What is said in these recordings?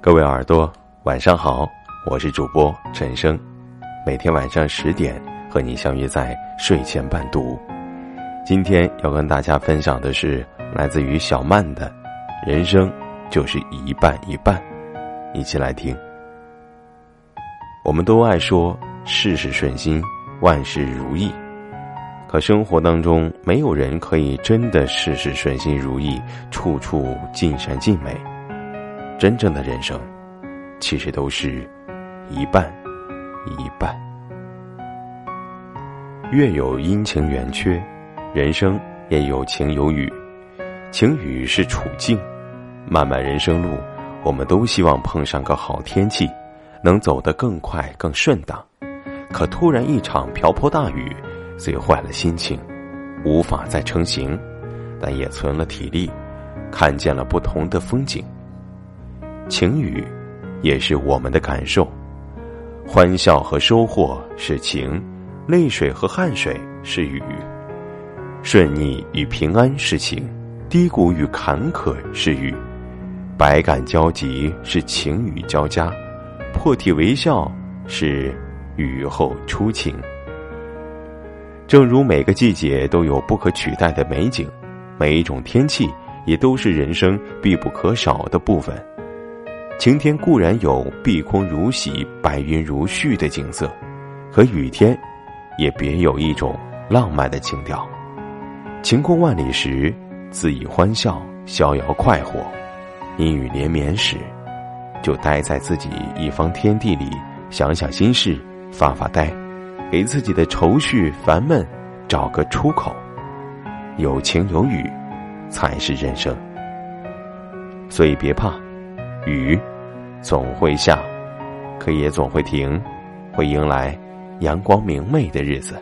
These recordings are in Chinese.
各位耳朵，晚上好，我是主播陈生，每天晚上十点和你相约在睡前伴读。今天要跟大家分享的是来自于小曼的《人生就是一半一半》，一起来听。我们都爱说事事顺心，万事如意，可生活当中没有人可以真的事事顺心如意，处处尽善尽美。真正的人生，其实都是一半一半。月有阴晴圆缺，人生也有晴有雨。晴雨是处境，漫漫人生路，我们都希望碰上个好天气，能走得更快更顺当。可突然一场瓢泼大雨，虽坏了心情，无法再成行，但也存了体力，看见了不同的风景。晴雨，也是我们的感受。欢笑和收获是晴，泪水和汗水是雨。顺逆与平安是晴，低谷与坎坷是雨。百感交集是晴雨交加，破涕为笑是雨后初晴。正如每个季节都有不可取代的美景，每一种天气也都是人生必不可少的部分。晴天固然有碧空如洗、白云如絮的景色，可雨天也别有一种浪漫的情调。晴空万里时，自以欢笑，逍遥快活；阴雨连绵时，就待在自己一方天地里，想想心事，发发呆，给自己的愁绪、烦闷找个出口。有晴有雨，才是人生。所以别怕。雨总会下，可也总会停，会迎来阳光明媚的日子。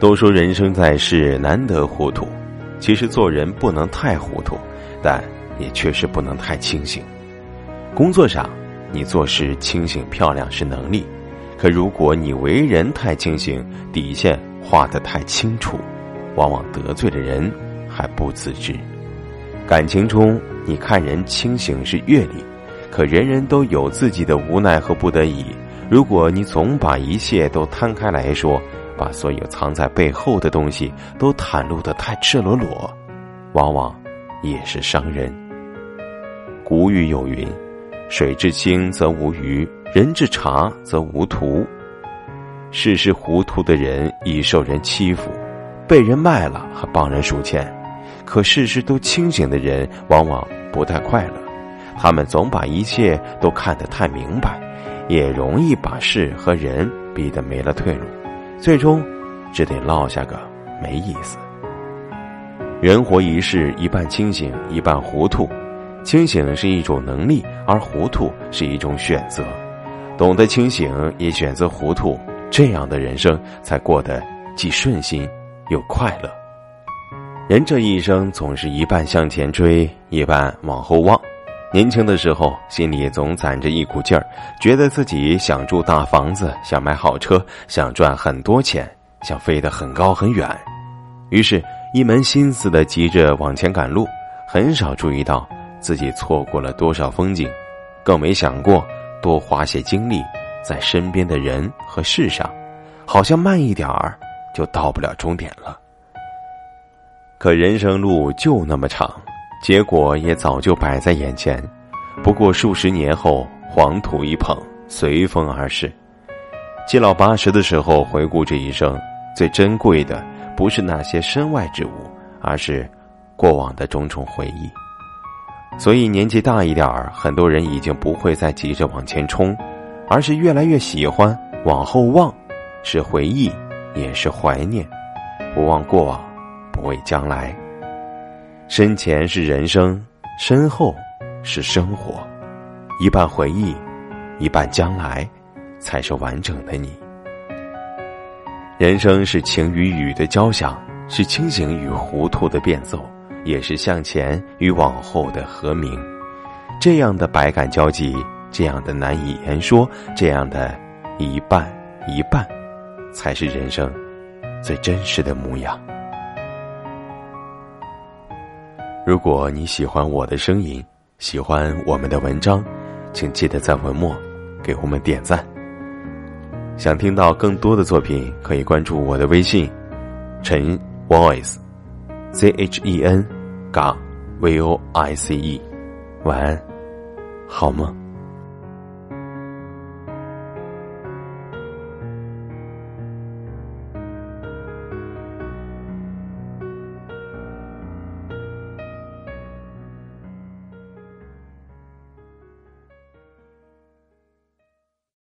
都说人生在世难得糊涂，其实做人不能太糊涂，但也确实不能太清醒。工作上，你做事清醒漂亮是能力，可如果你为人太清醒，底线画得太清楚，往往得罪的人还不自知。感情中，你看人清醒是阅历，可人人都有自己的无奈和不得已。如果你总把一切都摊开来说，把所有藏在背后的东西都袒露的太赤裸裸，往往也是伤人。古语有云：“水至清则无鱼，人至察则无徒。”事事糊涂的人易受人欺负，被人卖了还帮人数钱。可事事都清醒的人，往往不太快乐。他们总把一切都看得太明白，也容易把事和人逼得没了退路，最终只得落下个没意思。人活一世，一半清醒，一半糊涂。清醒是一种能力，而糊涂是一种选择。懂得清醒，也选择糊涂，这样的人生才过得既顺心又快乐。人这一生总是一半向前追，一半往后望。年轻的时候，心里总攒着一股劲儿，觉得自己想住大房子，想买好车，想赚很多钱，想飞得很高很远。于是，一门心思的急着往前赶路，很少注意到自己错过了多少风景，更没想过多花些精力在身边的人和事上，好像慢一点儿就到不了终点了。可人生路就那么长，结果也早就摆在眼前。不过数十年后，黄土一捧，随风而逝。七老八十的时候回顾这一生，最珍贵的不是那些身外之物，而是过往的种种回忆。所以年纪大一点儿，很多人已经不会再急着往前冲，而是越来越喜欢往后望，是回忆，也是怀念，不忘过往。不畏将来，身前是人生，身后是生活，一半回忆，一半将来，才是完整的你。人生是晴与雨的交响，是清醒与糊涂的变奏，也是向前与往后的和鸣。这样的百感交集，这样的难以言说，这样的一半一半，才是人生最真实的模样。如果你喜欢我的声音，喜欢我们的文章，请记得在文末给我们点赞。想听到更多的作品，可以关注我的微信“陈 voice”，z h e n 杠 v o i c e。晚安，好梦？